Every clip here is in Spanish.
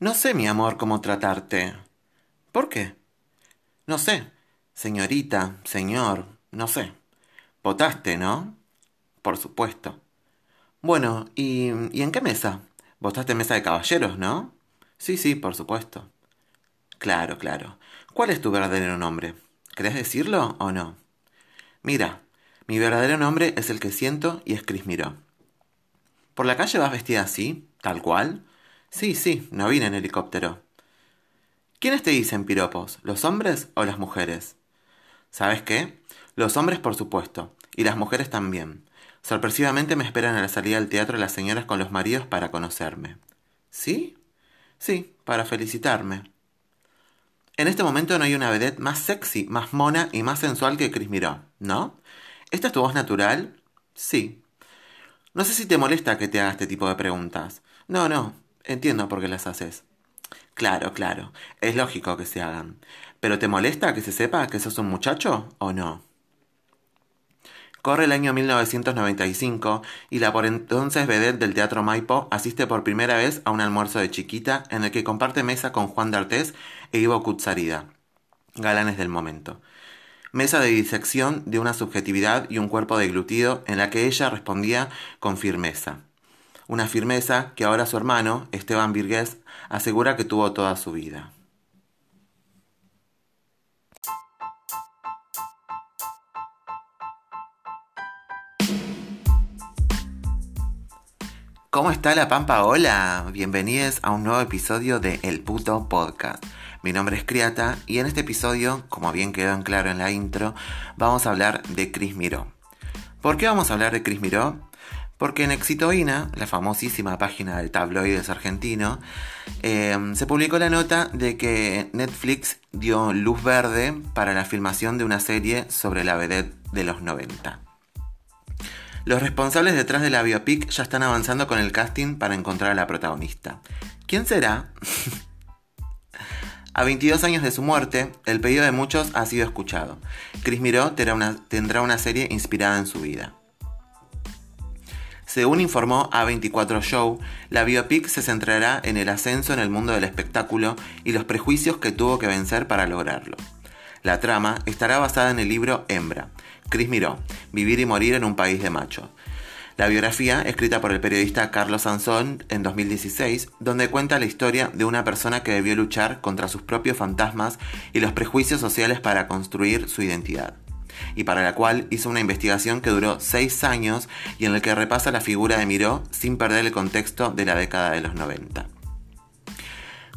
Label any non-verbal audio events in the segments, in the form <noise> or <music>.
No sé, mi amor, cómo tratarte. ¿Por qué? No sé. Señorita, señor, no sé. Votaste, ¿no? Por supuesto. Bueno, ¿y, ¿y en qué mesa? Votaste en mesa de caballeros, ¿no? Sí, sí, por supuesto. Claro, claro. ¿Cuál es tu verdadero nombre? ¿Querés decirlo o no? Mira, mi verdadero nombre es el que siento y es Cris Miró. ¿Por la calle vas vestida así? ¿Tal cual? Sí, sí, no vine en helicóptero. ¿Quiénes te dicen piropos? ¿Los hombres o las mujeres? ¿Sabes qué? Los hombres, por supuesto, y las mujeres también. Sorpresivamente me esperan a la salida del teatro las señoras con los maridos para conocerme. ¿Sí? Sí, para felicitarme. En este momento no hay una vedette más sexy, más mona y más sensual que Chris Miró, ¿no? ¿Esta es tu voz natural? Sí. No sé si te molesta que te haga este tipo de preguntas. No, no, entiendo por qué las haces. Claro, claro, es lógico que se hagan. ¿Pero te molesta que se sepa que sos un muchacho o no? Corre el año 1995 y la por entonces vedette del Teatro Maipo asiste por primera vez a un almuerzo de chiquita en el que comparte mesa con Juan D'Artés e Ivo Kutsarida, galanes del momento. Mesa de disección de una subjetividad y un cuerpo deglutido en la que ella respondía con firmeza. Una firmeza que ahora su hermano, Esteban Virgués, asegura que tuvo toda su vida. ¿Cómo está la Pampa? Hola, bienvenidos a un nuevo episodio de El Puto Podcast. Mi nombre es Criata y en este episodio, como bien quedó en claro en la intro, vamos a hablar de Cris Miró. ¿Por qué vamos a hablar de Cris Miró? Porque en Exitoína, la famosísima página del tabloides argentino, eh, se publicó la nota de que Netflix dio luz verde para la filmación de una serie sobre la vedette de los 90. Los responsables detrás de la biopic ya están avanzando con el casting para encontrar a la protagonista. ¿Quién será? <laughs> a 22 años de su muerte, el pedido de muchos ha sido escuchado. Chris Miró tendrá una serie inspirada en su vida. Según informó A24 Show, la biopic se centrará en el ascenso en el mundo del espectáculo y los prejuicios que tuvo que vencer para lograrlo. La trama estará basada en el libro Hembra, Chris Miró, Vivir y Morir en un País de Macho. La biografía, escrita por el periodista Carlos Sansón en 2016, donde cuenta la historia de una persona que debió luchar contra sus propios fantasmas y los prejuicios sociales para construir su identidad, y para la cual hizo una investigación que duró seis años y en la que repasa la figura de Miró sin perder el contexto de la década de los 90.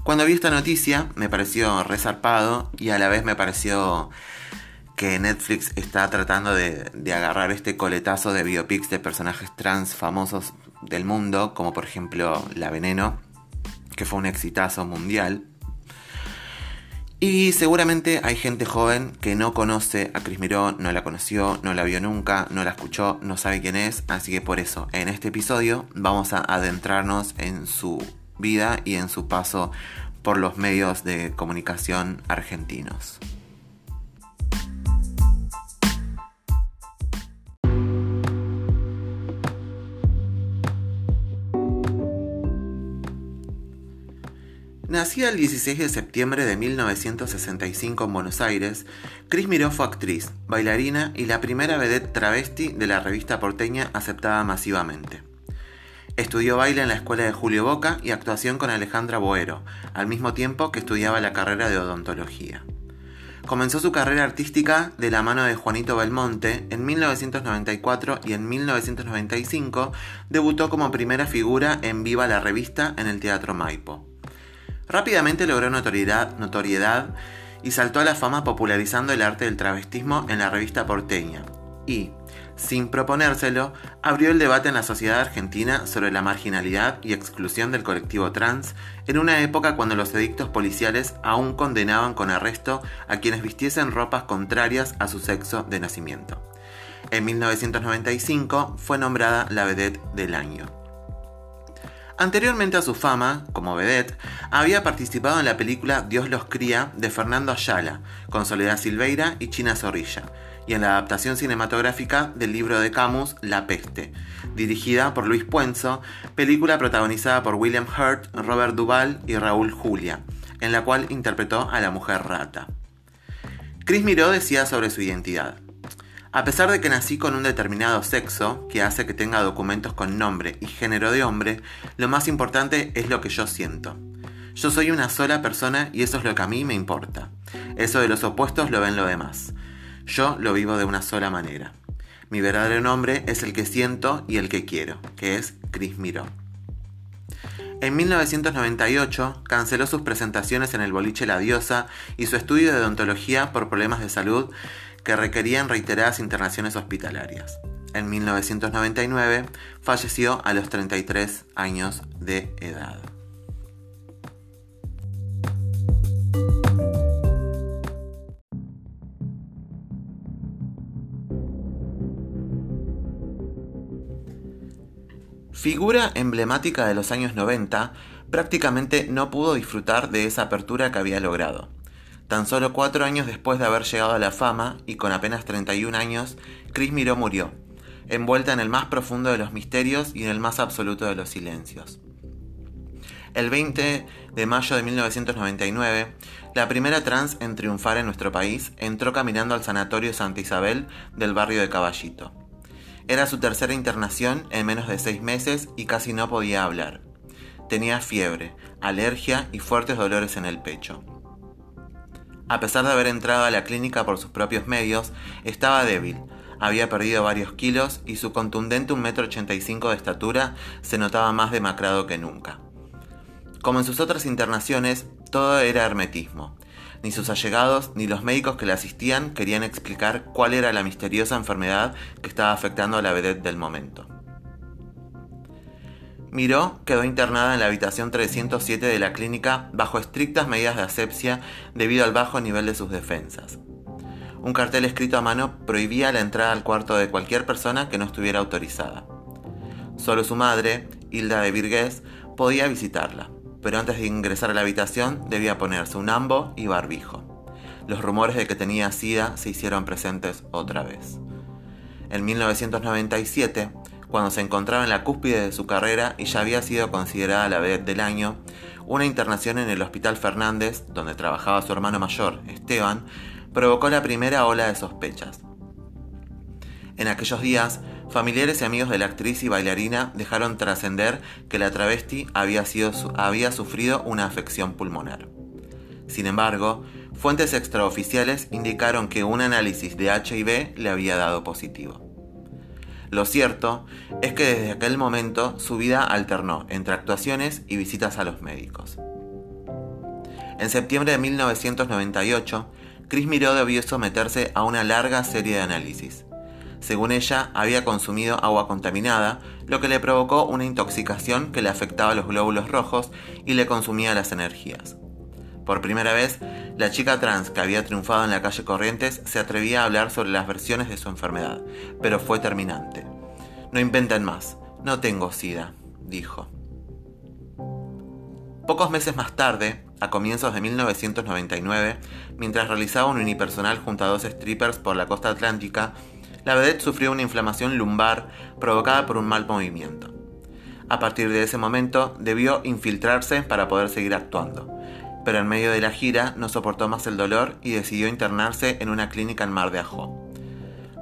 Cuando vi esta noticia me pareció resarpado y a la vez me pareció que Netflix está tratando de, agarrar este coletazo de biopics de personajes trans famosos del mundo, como por ejemplo La Veneno, que fue un exitazo mundial. Y seguramente hay gente joven que no conoce a Chris Miró, no la conoció, no la vio nunca, no la escuchó, no sabe quién es, así que por eso en este episodio vamos a adentrarnos en su vida y en su paso por los medios de comunicación argentinos. Nacida el 16 de septiembre de 1965 en Buenos Aires, Cris Miró fue actriz, bailarina y la primera vedette travesti de la revista porteña aceptada masivamente. Estudió baile en la escuela de Julio Boca y actuación con Alejandra Boero, al mismo tiempo que estudiaba la carrera de odontología. Comenzó su carrera artística de la mano de Juanito Belmonte en 1994 y en 1995 debutó como primera figura en Viva la Revista en el Teatro Maipo. Rápidamente logró notoriedad, notoriedad y saltó a la fama popularizando el arte del travestismo en la revista porteña. Y, sin proponérselo, abrió el debate en la sociedad argentina sobre la marginalidad y exclusión del colectivo trans en una época cuando los edictos policiales aún condenaban con arresto a quienes vistiesen ropas contrarias a su sexo de nacimiento. En 1995 fue nombrada la vedette del año. Anteriormente a su fama, como vedette, había participado en la película Dios los cría de Fernando Ayala, con Soledad Silveira y China Zorrilla, y en la adaptación cinematográfica del libro de Camus La peste, dirigida por Luis Puenzo, película protagonizada por William Hurt, Robert Duvall y Raúl Julia, en la cual interpretó a la mujer rata. Chris Miró decía sobre su identidad. A pesar de que nací con un determinado sexo, que hace que tenga documentos con nombre y género de hombre, lo más importante es lo que yo siento. Yo soy una sola persona y eso es lo que a mí me importa. Eso de los opuestos lo ven lo demás. Yo lo vivo de una sola manera. Mi verdadero nombre es el que siento y el que quiero, que es Chris Miró. En 1998 canceló sus presentaciones en el boliche La Diosa y su estudio de odontología por problemas de salud que requerían reiteradas internaciones hospitalarias. En 1999 falleció a los 33 años de edad. Figura emblemática de los años 90, prácticamente no pudo disfrutar de esa apertura que había logrado. Tan solo cuatro años después de haber llegado a la fama y con apenas 31 años, Chris Miró murió, envuelta en el más profundo de los misterios y en el más absoluto de los silencios. El 20 de mayo de 1999, la primera trans en triunfar en nuestro país entró caminando al Sanatorio Santa Isabel del barrio de Caballito. Era su tercera internación en menos de seis meses y casi no podía hablar. Tenía fiebre, alergia y fuertes dolores en el pecho. A pesar de haber entrado a la clínica por sus propios medios, estaba débil, había perdido varios kilos y su contundente 1,85 m de estatura se notaba más demacrado que nunca. Como en sus otras internaciones, todo era hermetismo. Ni sus allegados ni los médicos que le asistían querían explicar cuál era la misteriosa enfermedad que estaba afectando a la vedette del momento. Miró quedó internada en la habitación 307 de la clínica bajo estrictas medidas de asepsia debido al bajo nivel de sus defensas. Un cartel escrito a mano prohibía la entrada al cuarto de cualquier persona que no estuviera autorizada. Solo su madre, Hilda de Virgués, podía visitarla pero antes de ingresar a la habitación debía ponerse un ambo y barbijo. Los rumores de que tenía SIDA se hicieron presentes otra vez. En 1997, cuando se encontraba en la cúspide de su carrera y ya había sido considerada la vedette del año, una internación en el Hospital Fernández, donde trabajaba su hermano mayor, Esteban, provocó la primera ola de sospechas. En aquellos días, Familiares y amigos de la actriz y bailarina dejaron trascender que la travesti había, había sufrido una afección pulmonar. Sin embargo, fuentes extraoficiales indicaron que un análisis de HIV le había dado positivo. Lo cierto es que desde aquel momento su vida alternó entre actuaciones y visitas a los médicos. En septiembre de 1998, Chris Miró debió someterse a una larga serie de análisis. Según ella, había consumido agua contaminada, lo que le provocó una intoxicación que le afectaba los glóbulos rojos y le consumía las energías. Por primera vez, la chica trans que había triunfado en la calle Corrientes se atrevía a hablar sobre las versiones de su enfermedad, pero fue terminante. No inventen más, no tengo sida, dijo. Pocos meses más tarde, a comienzos de 1999, mientras realizaba un unipersonal junto a dos strippers por la costa atlántica, la vedette sufrió una inflamación lumbar provocada por un mal movimiento. A partir de ese momento debió infiltrarse para poder seguir actuando, pero en medio de la gira no soportó más el dolor y decidió internarse en una clínica en Mar de Ajó.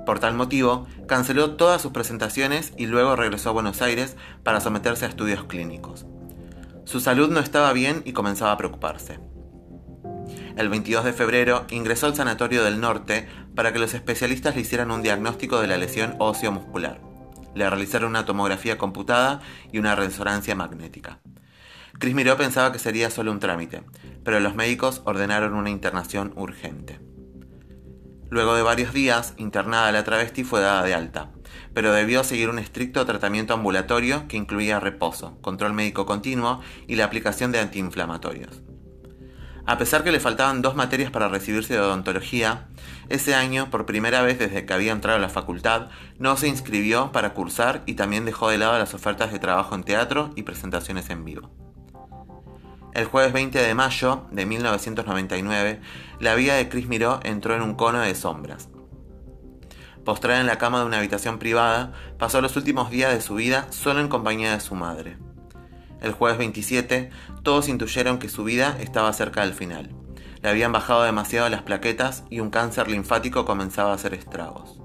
Por tal motivo, canceló todas sus presentaciones y luego regresó a Buenos Aires para someterse a estudios clínicos. Su salud no estaba bien y comenzaba a preocuparse. El 22 de febrero ingresó al Sanatorio del Norte para que los especialistas le hicieran un diagnóstico de la lesión óseo-muscular. Le realizaron una tomografía computada y una resonancia magnética. Chris Miró pensaba que sería solo un trámite, pero los médicos ordenaron una internación urgente. Luego de varios días, internada la travesti fue dada de alta, pero debió seguir un estricto tratamiento ambulatorio que incluía reposo, control médico continuo y la aplicación de antiinflamatorios. A pesar que le faltaban dos materias para recibirse de odontología, ese año, por primera vez desde que había entrado a la facultad, no se inscribió para cursar y también dejó de lado las ofertas de trabajo en teatro y presentaciones en vivo. El jueves 20 de mayo de 1999, la vida de Chris Miró entró en un cono de sombras. Postrada en la cama de una habitación privada, pasó los últimos días de su vida solo en compañía de su madre. El jueves 27, todos intuyeron que su vida estaba cerca del final. Le habían bajado demasiado las plaquetas y un cáncer linfático comenzaba a hacer estragos.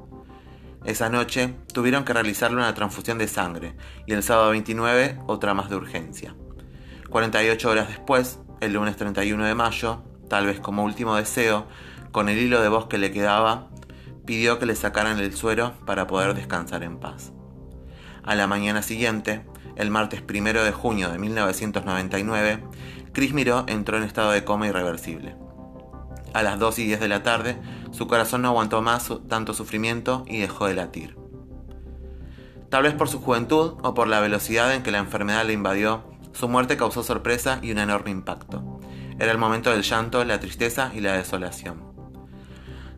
Esa noche tuvieron que realizarle una transfusión de sangre y el sábado 29 otra más de urgencia. 48 horas después, el lunes 31 de mayo, tal vez como último deseo, con el hilo de voz que le quedaba, pidió que le sacaran el suero para poder descansar en paz. A la mañana siguiente, el martes 1 de junio de 1999, Chris Miró entró en estado de coma irreversible. A las 2 y 10 de la tarde, su corazón no aguantó más tanto sufrimiento y dejó de latir. Tal vez por su juventud o por la velocidad en que la enfermedad le invadió, su muerte causó sorpresa y un enorme impacto. Era el momento del llanto, la tristeza y la desolación.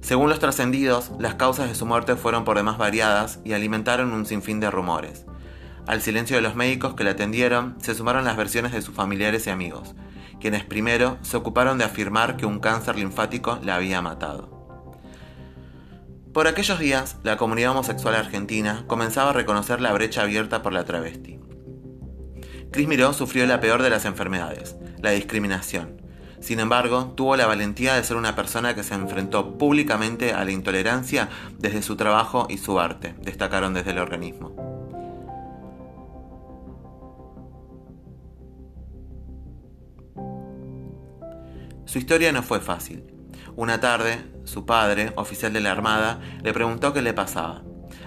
Según los trascendidos, las causas de su muerte fueron por demás variadas y alimentaron un sinfín de rumores. Al silencio de los médicos que le atendieron se sumaron las versiones de sus familiares y amigos, quienes primero se ocuparon de afirmar que un cáncer linfático la había matado. Por aquellos días, la comunidad homosexual argentina comenzaba a reconocer la brecha abierta por la travesti. Cris Miró sufrió la peor de las enfermedades, la discriminación. Sin embargo, tuvo la valentía de ser una persona que se enfrentó públicamente a la intolerancia desde su trabajo y su arte, destacaron desde el organismo. Su historia no fue fácil. Una tarde, su padre, oficial de la Armada, le preguntó qué le pasaba.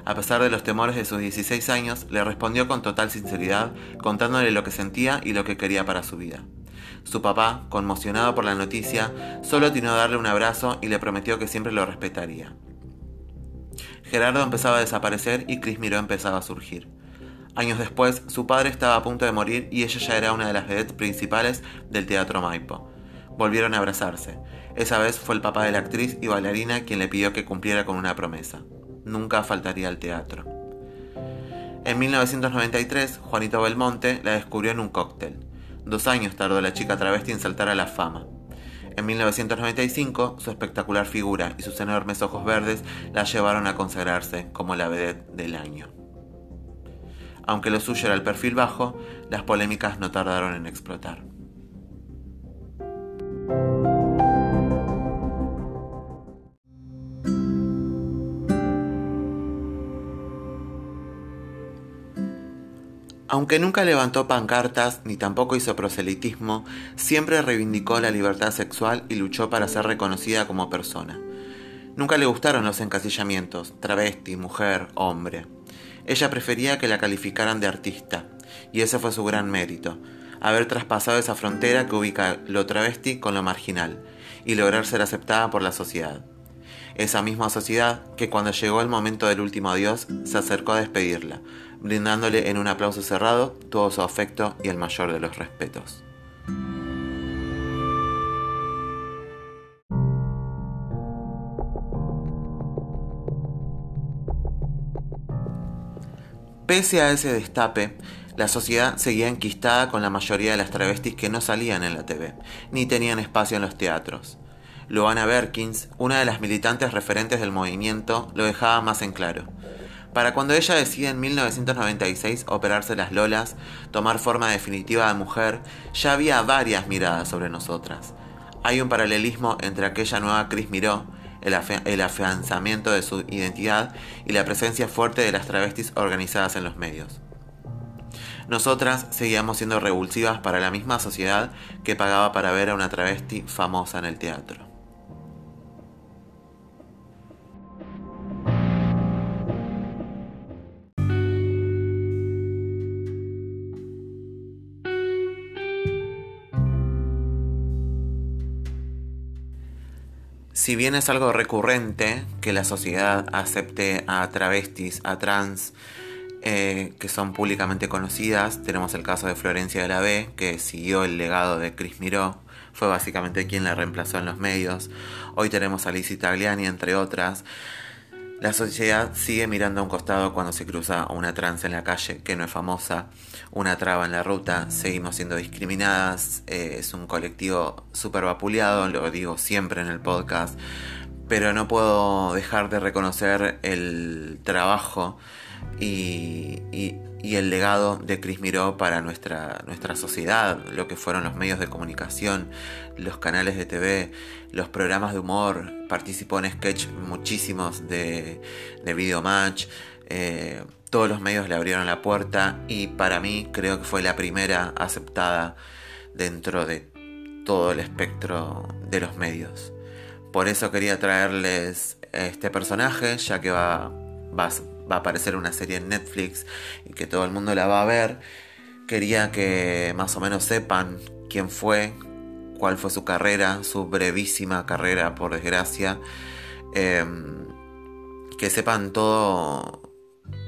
A pesar de los temores de sus 16 años, le respondió con total sinceridad, contándole lo que sentía y lo que quería para su vida. Su papá, conmocionado por la noticia, solo atinó a darle un abrazo y le prometió que siempre lo respetaría. Gerardo empezaba a desaparecer y Cris Miró empezaba a surgir. Años después, su padre estaba a punto de morir y ella ya era una de las vedettes principales del Teatro Maipo. Volvieron a abrazarse. Esa vez fue el papá de la actriz y bailarina quien le pidió que cumpliera con una promesa. Nunca faltaría al teatro. En 1993, Juanito Belmonte la descubrió en un cóctel. Dos años tardó la chica travesti en saltar a la fama. En 1995, su espectacular figura y sus enormes ojos verdes la llevaron a consagrarse como la vedette del año. Aunque lo suyo era el perfil bajo, las polémicas no tardaron en explotar. Aunque nunca levantó pancartas ni tampoco hizo proselitismo, siempre reivindicó la libertad sexual y luchó para ser reconocida como persona. Nunca le gustaron los encasillamientos, travesti, mujer, hombre. Ella prefería que la calificaran de artista, y ese fue su gran mérito, haber traspasado esa frontera que ubica lo travesti con lo marginal, y lograr ser aceptada por la sociedad. Esa misma sociedad que cuando llegó el momento del último adiós se acercó a despedirla, brindándole en un aplauso cerrado todo su afecto y el mayor de los respetos. Pese a ese destape, la sociedad seguía enquistada con la mayoría de las travestis que no salían en la TV, ni tenían espacio en los teatros. Luana Berkins, una de las militantes referentes del movimiento, lo dejaba más en claro. Para cuando ella decide en 1996 operarse las lolas, tomar forma definitiva de mujer, ya había varias miradas sobre nosotras. Hay un paralelismo entre aquella nueva Cris Miró, el, el, afianzamiento de su identidad y la presencia fuerte de las travestis organizadas en los medios. Nosotras seguíamos siendo revulsivas para la misma sociedad que pagaba para ver a una travesti famosa en el teatro. Si bien es algo recurrente que la sociedad acepte a travestis, a trans, eh, que son públicamente conocidas, tenemos el caso de Florencia de la B, que siguió el legado de Chris Miró, fue básicamente quien la reemplazó en los medios. Hoy tenemos a Lizzie Tagliani, entre otras. La sociedad sigue mirando a un costado cuando se cruza una trans en la calle que no es famosa, una traba en la ruta, seguimos siendo discriminadas, eh, es un colectivo súper vapuleado, lo digo siempre en el podcast, pero no puedo dejar de reconocer el trabajo y, el legado de Chris Miró para nuestra, nuestra sociedad, lo que fueron los medios de comunicación, los canales de TV, los programas de humor, participó en sketch muchísimos de, de Videomatch, eh, todos los medios le abrieron la puerta y para mí creo que fue la primera aceptada dentro de todo el espectro de los medios. Por eso quería traerles este personaje, ya que va, va, va a aparecer una serie en Netflix y que todo el mundo la va a ver. Quería que más o menos sepan quién fue, cuál fue su carrera, su brevísima carrera, por desgracia. Em, que sepan todo,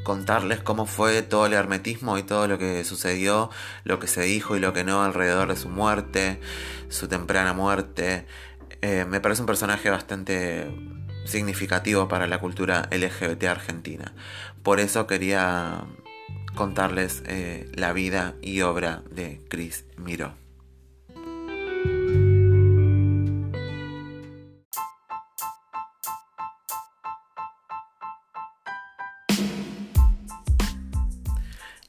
contarles cómo fue todo el hermetismo y todo lo que sucedió, lo que se dijo y lo que no alrededor de su muerte, su temprana muerte, eh, me parece un personaje bastante significativo para la cultura LGBT argentina. Por eso quería contarles eh, la vida y obra de Chris Miró.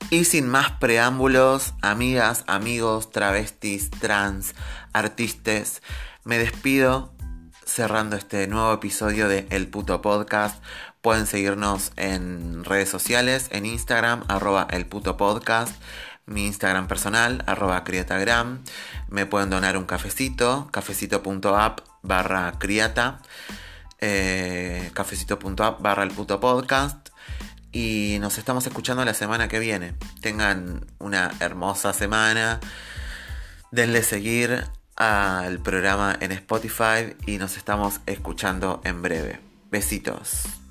Y sin más preámbulos, amigas, amigos, travestis, trans, artistas, me despido cerrando este nuevo episodio de El Puto Podcast. Pueden seguirnos en redes sociales, en Instagram, arroba El Puto Podcast, mi Instagram personal, arroba criatagram. Me pueden donar un cafecito, cafecito.app barra criata, eh, cafecito.app barra El Puto Podcast. Y nos estamos escuchando la semana que viene. Tengan una hermosa semana. Denle seguir al programa en Spotify y nos estamos escuchando en breve. Besitos.